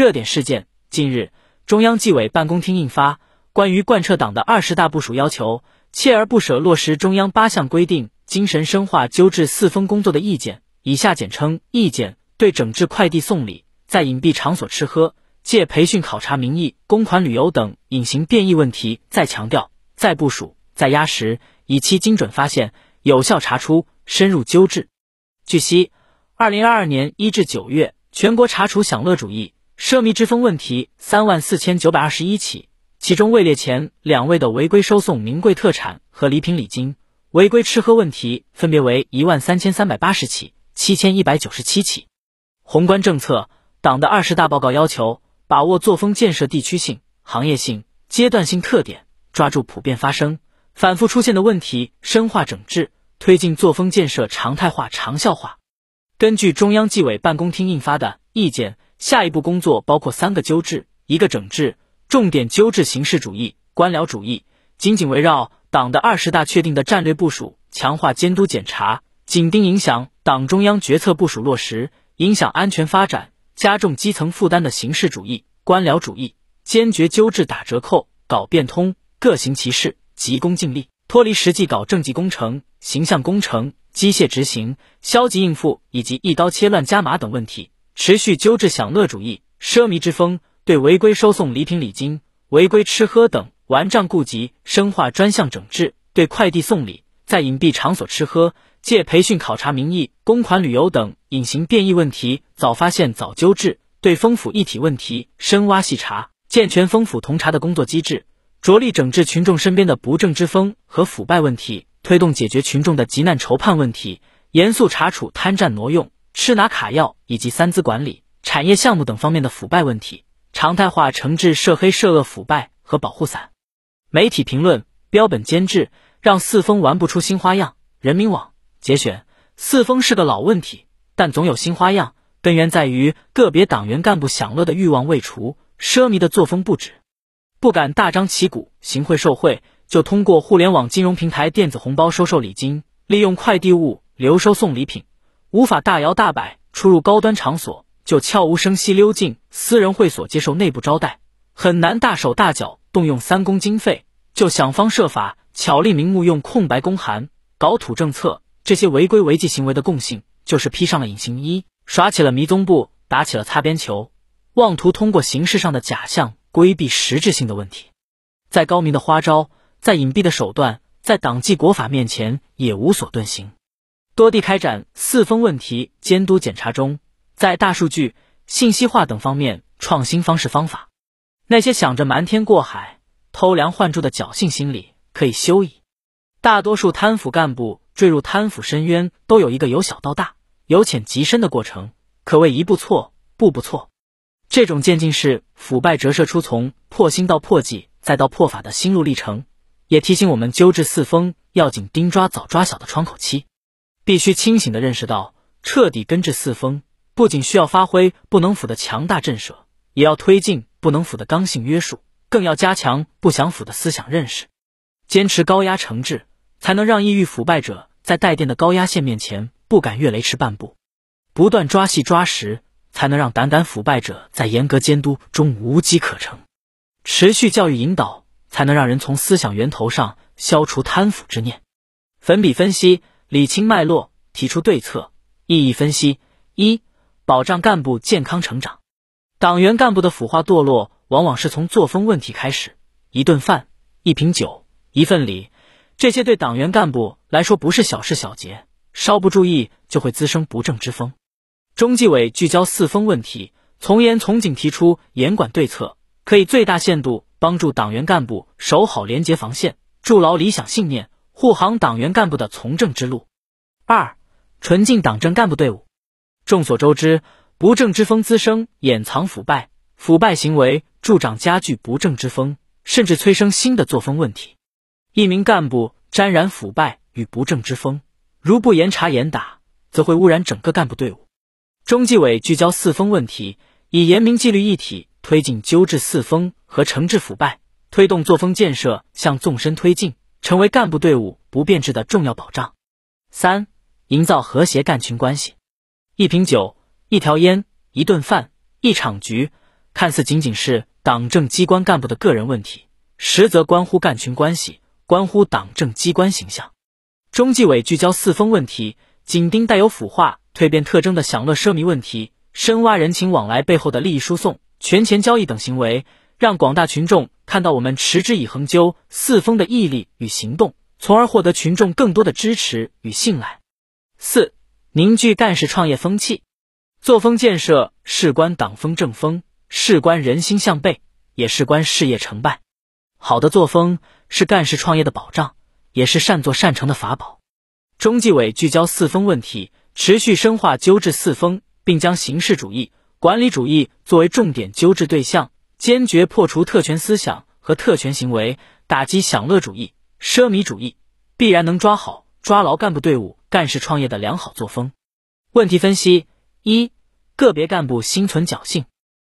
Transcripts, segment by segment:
热点事件：近日，中央纪委办公厅印发《关于贯彻党的二十大部署要求，锲而不舍落实中央八项规定，精神深化纠治四风工作的意见》（以下简称“意见”），对整治快递送礼、在隐蔽场所吃喝、借培训考察名义公款旅游等隐形变异问题，再强调、再部署、再压实，以期精准发现、有效查出、深入纠治。据悉，二零二二年一至九月，全国查处享乐主义。奢靡之风问题三万四千九百二十一起，其中位列前两位的违规收送名贵特产和礼品礼金，违规吃喝问题分别为一万三千三百八十起、七千一百九十七起。宏观政策，党的二十大报告要求，把握作风建设地区性、行业性、阶段性特点，抓住普遍发生、反复出现的问题，深化整治，推进作风建设常态化、长效化。根据中央纪委办公厅印发的意见。下一步工作包括三个纠治，一个整治，重点纠治形式主义、官僚主义，紧紧围绕党的二十大确定的战略部署，强化监督检查，紧盯影响党中央决策部署落实、影响安全发展、加重基层负担的形式主义、官僚主义，坚决纠治打折扣、搞变通、各行其事、急功近利，脱离实际搞政绩工程、形象工程、机械执行、消极应付以及一刀切乱加码等问题。持续纠治享乐主义、奢靡之风，对违规收送礼品礼金、违规吃喝等顽瘴痼疾深化专项整治；对快递送礼、在隐蔽场所吃喝、借培训考察名义公款旅游等隐形变异问题早发现早纠治；对风腐一体问题深挖细查，健全风腐同查的工作机制，着力整治群众身边的不正之风和腐败问题，推动解决群众的急难愁盼问题，严肃查处贪占挪用。吃拿卡要以及三资管理、产业项目等方面的腐败问题，常态化惩治涉黑涉恶腐败和保护伞。媒体评论标本兼治，让四风玩不出新花样。人民网节选：四风是个老问题，但总有新花样。根源在于个别党员干部享乐的欲望未除，奢靡的作风不止，不敢大张旗鼓行贿受贿，就通过互联网金融平台电子红包收受礼金，利用快递物流收送礼品。无法大摇大摆出入高端场所，就悄无声息溜进私人会所接受内部招待；很难大手大脚动用三公经费，就想方设法巧立名目用空白公函搞土政策。这些违规违纪行为的共性，就是披上了隐形衣，耍起了迷踪步，打起了擦边球，妄图通过形式上的假象规避实质性的问题。再高明的花招，再隐蔽的手段，在党纪国法面前也无所遁形。多地开展四风问题监督检查中，在大数据、信息化等方面创新方式方法。那些想着瞒天过海、偷梁换柱的侥幸心理可以休矣。大多数贪腐干部坠入贪腐深渊，都有一个由小到大、由浅及深的过程，可谓一步错，步步错。这种渐进式腐败折射出从破心到破纪再到破法的心路历程，也提醒我们纠治四风要紧盯抓早抓小的窗口期。必须清醒地认识到，彻底根治四风，不仅需要发挥不能腐的强大震慑，也要推进不能腐的刚性约束，更要加强不想腐的思想认识，坚持高压惩治，才能让意欲腐败者在带电的高压线面前不敢越雷池半步；不断抓细抓实，才能让胆胆腐败者在严格监督中无机可乘；持续教育引导，才能让人从思想源头上消除贪腐之念。粉笔分析。理清脉络，提出对策，意义分析：一、保障干部健康成长。党员干部的腐化堕落，往往是从作风问题开始。一顿饭、一瓶酒、一份礼，这些对党员干部来说不是小事小节，稍不注意就会滋生不正之风。中纪委聚焦四风问题，从严从紧提出严管对策，可以最大限度帮助党员干部守好廉洁防线，筑牢理想信念。护航党员干部的从政之路。二、纯净党政干部队伍。众所周知，不正之风滋生，掩藏腐败，腐败行为助长加剧不正之风，甚至催生新的作风问题。一名干部沾染腐败与不正之风，如不严查严打，则会污染整个干部队伍。中纪委聚焦四风问题，以严明纪律一体推进纠治四风和惩治腐败，推动作风建设向纵深推进。成为干部队伍不变质的重要保障。三、营造和谐干群关系。一瓶酒、一条烟、一顿饭、一场局，看似仅仅是党政机关干部的个人问题，实则关乎干群关系，关乎党政机关形象。中纪委聚焦四风问题，紧盯带有腐化、蜕变特征的享乐奢靡问题，深挖人情往来背后的利益输送、权钱交易等行为，让广大群众看到我们持之以恒究四风的毅力与行动，从而获得群众更多的支持与信赖。四、凝聚干事创业风气。作风建设事关党风政风，事关人心向背，也事关事业成败。好的作风是干事创业的保障，也是善作善成的法宝。中纪委聚焦四风问题，持续深化纠治四风，并将形式主义、管理主义作为重点纠治对象，坚决破除特权思想和特权行为，打击享乐主义、奢靡主义，必然能抓好、抓牢干部队伍干事创业的良好作风。问题分析。一、个别干部心存侥幸，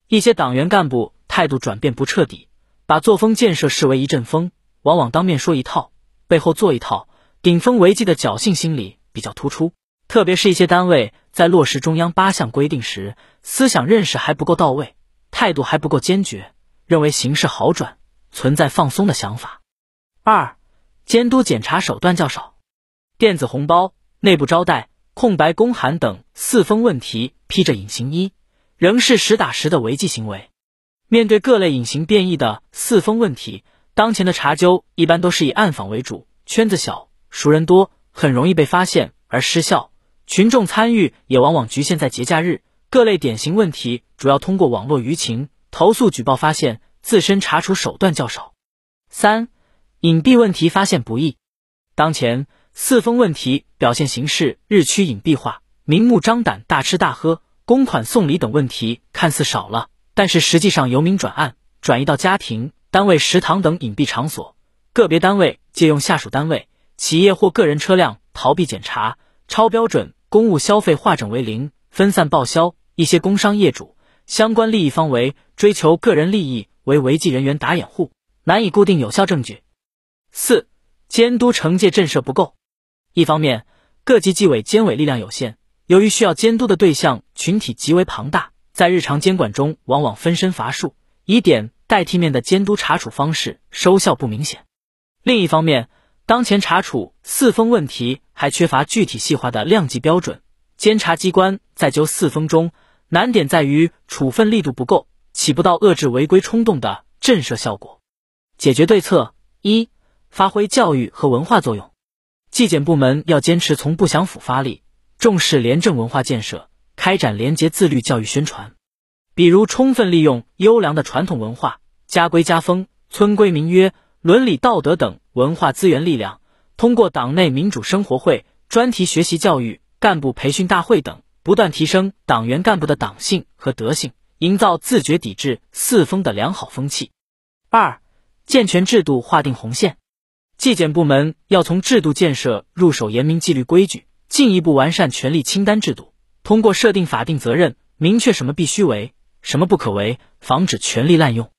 一些党员干部态度转变不彻底，把作风建设视为一阵风，往往当面说一套，背后做一套，顶风违纪的侥幸心理比较突出。特别是一些单位在落实中央八项规定时，思想认识还不够到位，态度还不够坚决，认为形势好转，存在放松的想法。二、监督检查手段较少，电子红包、内部招待。空白公函等四风问题披着隐形衣，仍是实打实的违纪行为。面对各类隐形变异的四风问题，当前的查究一般都是以暗访为主，圈子小，熟人多，很容易被发现而失效。群众参与也往往局限在节假日。各类典型问题主要通过网络舆情、投诉举报发现，自身查处手段较少。三、隐蔽问题发现不易。当前。四风问题表现形式日趋隐蔽化，明目张胆大吃大喝、公款送礼等问题看似少了，但是实际上由明转暗，转移到家庭、单位食堂等隐蔽场所。个别单位借用下属单位、企业或个人车辆逃避检查、超标准公务消费化整为零、分散报销。一些工商业主、相关利益方为追求个人利益为违纪人员打掩护，难以固定有效证据。四、监督惩戒震慑不够。一方面，各级纪委监委力量有限，由于需要监督的对象群体极为庞大，在日常监管中往往分身乏术，以点代替面的监督查处方式收效不明显。另一方面，当前查处四风问题还缺乏具体细化的量级标准，监察机关在纠四风中难点在于处分力度不够，起不到遏制违规冲动的震慑效果。解决对策一，发挥教育和文化作用。纪检部门要坚持从不享腐发力，重视廉政文化建设，开展廉洁自律教育宣传。比如，充分利用优良的传统文化、家规家风、村规民约、伦理道德等文化资源力量，通过党内民主生活会、专题学习教育、干部培训大会等，不断提升党员干部的党性和德性，营造自觉抵制四风的良好风气。二、健全制度，划定红线。纪检部门要从制度建设入手，严明纪律规矩，进一步完善权力清单制度。通过设定法定责任，明确什么必须为，什么不可为，防止权力滥用。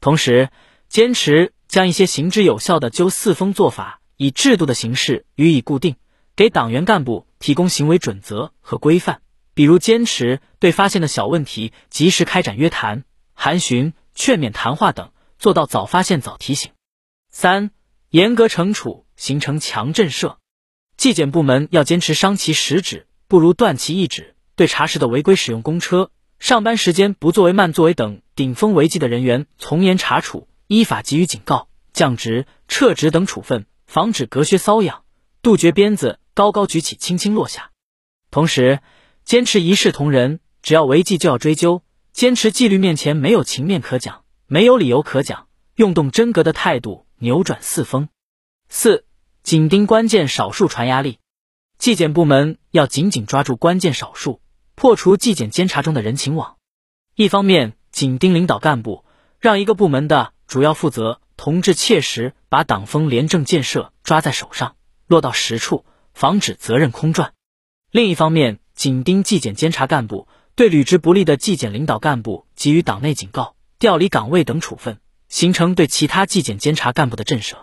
同时，坚持将一些行之有效的纠四风做法以制度的形式予以固定，给党员干部提供行为准则和规范。比如，坚持对发现的小问题及时开展约谈、函询、劝勉谈话等，做到早发现、早提醒。三。严格惩处，形成强震慑。纪检部门要坚持伤其实质，不如断其一指。对查实的违规使用公车、上班时间不作为、慢作为等顶风违纪的人员，从严查处，依法给予警告、降职、撤职等处分，防止隔靴搔痒，杜绝鞭子高高举起、轻轻落下。同时，坚持一视同仁，只要违纪就要追究，坚持纪律面前没有情面可讲，没有理由可讲，用动真格的态度。扭转四风，四紧盯关键少数传压力，纪检部门要紧紧抓住关键少数，破除纪检监察中的人情网。一方面紧盯领导干部，让一个部门的主要负责同志切实把党风廉政建设抓在手上，落到实处，防止责任空转；另一方面紧盯纪检监察干部，对履职不力的纪检领导干部给予党内警告、调离岗位等处分。形成对其他纪检监察干部的震慑。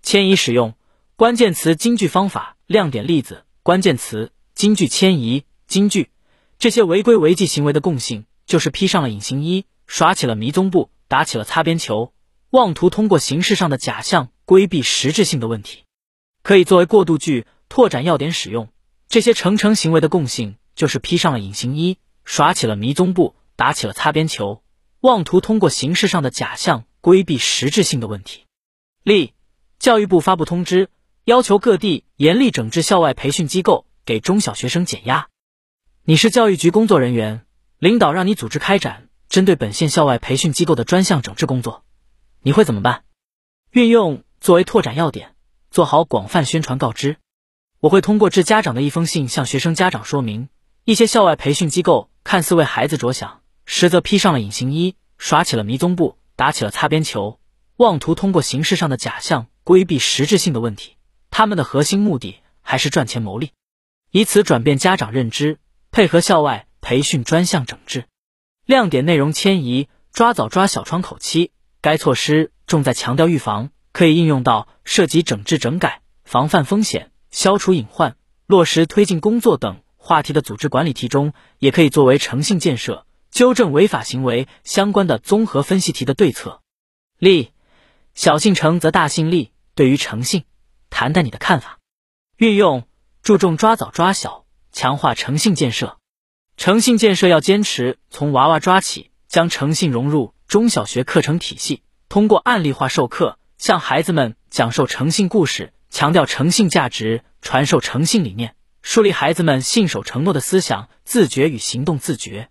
迁移使用关键词金句方法亮点例子关键词金句迁移金句这些违规违纪行为的共性就是披上了隐形衣，耍起了迷踪步，打起了擦边球，妄图通过形式上的假象规避实质性的问题，可以作为过渡句、拓展要点使用。这些成成行为的共性就是披上了隐形衣，耍起了迷踪步，打起了擦边球，妄图通过形式上的假象规避实质性的问题。例：教育部发布通知，要求各地严厉整治校外培训机构，给中小学生减压。你是教育局工作人员，领导让你组织开展针对本县校外培训机构的专项整治工作，你会怎么办？运用作为拓展要点，做好广泛宣传告知。我会通过致家长的一封信向学生家长说明，一些校外培训机构看似为孩子着想，实则披上了隐形衣，耍起了迷踪步，打起了擦边球。妄图通过形式上的假象规避实质性的问题，他们的核心目的还是赚钱牟利，以此转变家长认知，配合校外培训专项整治，亮点内容迁移，抓早抓小窗口期。该措施重在强调预防，可以应用到涉及整治整改、防范风险、消除隐患、落实推进工作等话题的组织管理题中，也可以作为诚信建设、纠正违法行为相关的综合分析题的对策。例。小信诚则大信立，对于诚信，谈谈你的看法。运用注重抓早抓小，强化诚信建设。诚信建设要坚持从娃娃抓起，将诚信融入中小学课程体系，通过案例化授课，向孩子们讲授诚信故事，强调诚信价值，传授诚信理念，树立孩子们信守承诺的思想，自觉与行动自觉。